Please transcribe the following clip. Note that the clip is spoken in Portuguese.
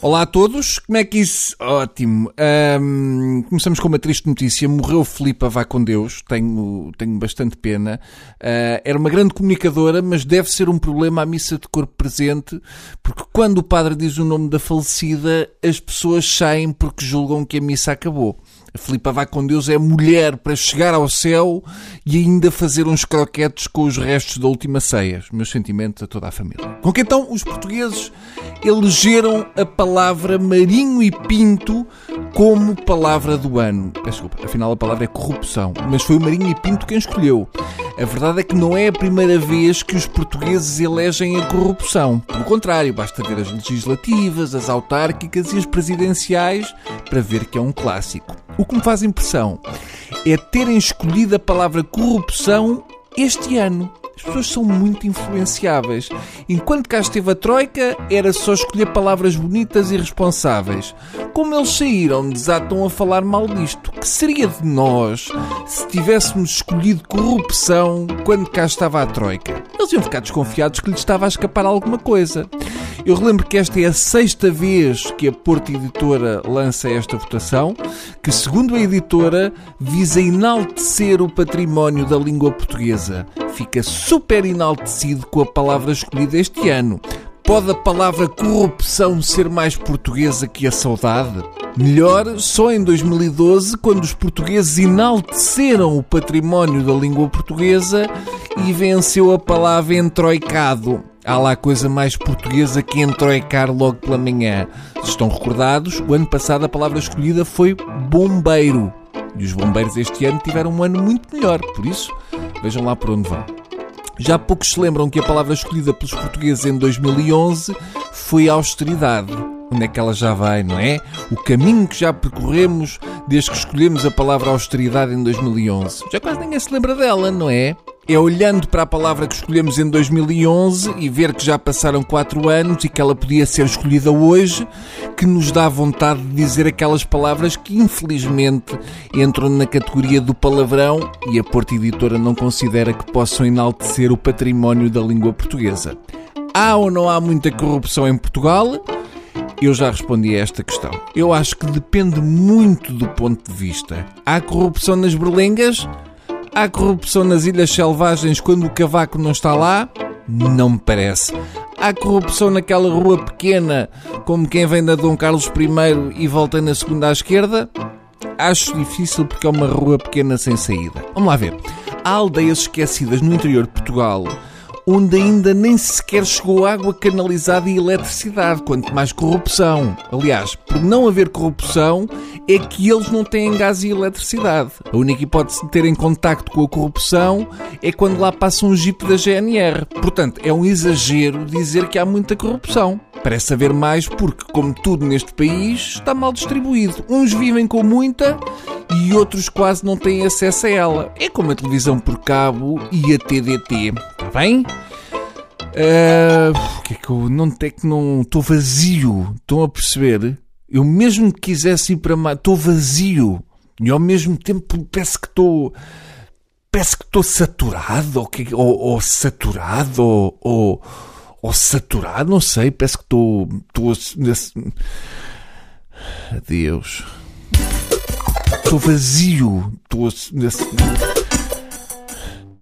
Olá a todos, como é que isso? Ótimo. Ahm, começamos com uma triste notícia. Morreu Filipa, vá com Deus. Tenho, tenho bastante pena. Ah, era uma grande comunicadora, mas deve ser um problema a missa de corpo presente, porque quando o padre diz o nome da falecida, as pessoas saem porque julgam que a missa acabou. Filipa vai com Deus é mulher para chegar ao céu e ainda fazer uns croquetes com os restos da última ceia. Meus sentimentos a toda a família. Com que então os portugueses elegeram a palavra Marinho e Pinto como palavra do ano. Desculpa, afinal a palavra é corrupção, mas foi o Marinho e Pinto quem escolheu. A verdade é que não é a primeira vez que os portugueses elegem a corrupção. Pelo contrário, basta ver as legislativas, as autárquicas e as presidenciais para ver que é um clássico. O que me faz impressão é terem escolhido a palavra corrupção este ano. As pessoas são muito influenciáveis. Enquanto cá esteve a Troika, era só escolher palavras bonitas e responsáveis. Como eles saíram, desatam a falar mal disto. Que seria de nós se tivéssemos escolhido corrupção quando cá estava a Troika? Eles iam ficar desconfiados que lhes estava a escapar alguma coisa. Eu relembro que esta é a sexta vez que a Porto Editora lança esta votação, que, segundo a editora, visa enaltecer o património da língua portuguesa. Fica super enaltecido com a palavra escolhida este ano. Pode a palavra corrupção ser mais portuguesa que a saudade? Melhor, só em 2012, quando os portugueses enalteceram o património da língua portuguesa e venceu a palavra entroicado. Há lá coisa mais portuguesa que entroicar logo pela manhã. Se estão recordados, o ano passado a palavra escolhida foi bombeiro. E os bombeiros este ano tiveram um ano muito melhor, por isso, vejam lá por onde vão. Já poucos se lembram que a palavra escolhida pelos portugueses em 2011 foi austeridade. Onde é que ela já vai, não é? O caminho que já percorremos desde que escolhemos a palavra austeridade em 2011. Já quase ninguém se lembra dela, não é? É olhando para a palavra que escolhemos em 2011 e ver que já passaram 4 anos e que ela podia ser escolhida hoje, que nos dá vontade de dizer aquelas palavras que infelizmente entram na categoria do palavrão e a Porta Editora não considera que possam enaltecer o património da língua portuguesa. Há ou não há muita corrupção em Portugal? Eu já respondi a esta questão. Eu acho que depende muito do ponto de vista. Há corrupção nas berlengas? Há corrupção nas Ilhas Selvagens quando o cavaco não está lá? Não me parece. Há corrupção naquela rua pequena, como quem vem da Dom Carlos I e volta na segunda à esquerda? Acho difícil porque é uma rua pequena sem saída. Vamos lá ver. Há aldeias esquecidas no interior de Portugal onde ainda nem sequer chegou água canalizada e eletricidade, quanto mais corrupção. Aliás, por não haver corrupção, é que eles não têm gás e eletricidade. A única hipótese de terem contacto com a corrupção é quando lá passa um jeep da GNR. Portanto, é um exagero dizer que há muita corrupção. Parece haver mais porque, como tudo neste país, está mal distribuído. Uns vivem com muita e outros quase não têm acesso a ela. É como a televisão por cabo e a TDT. Está bem? Uh, que é que eu não tenho que não estou vazio. Estão a perceber? Eu mesmo que quisesse ir para mais, estou vazio. E ao mesmo tempo parece que estou parece que estou saturado ou, ou, ou saturado ou, ou, ou, saturado, não sei, parece que estou, estou. Adeus. Estou vazio. Estou.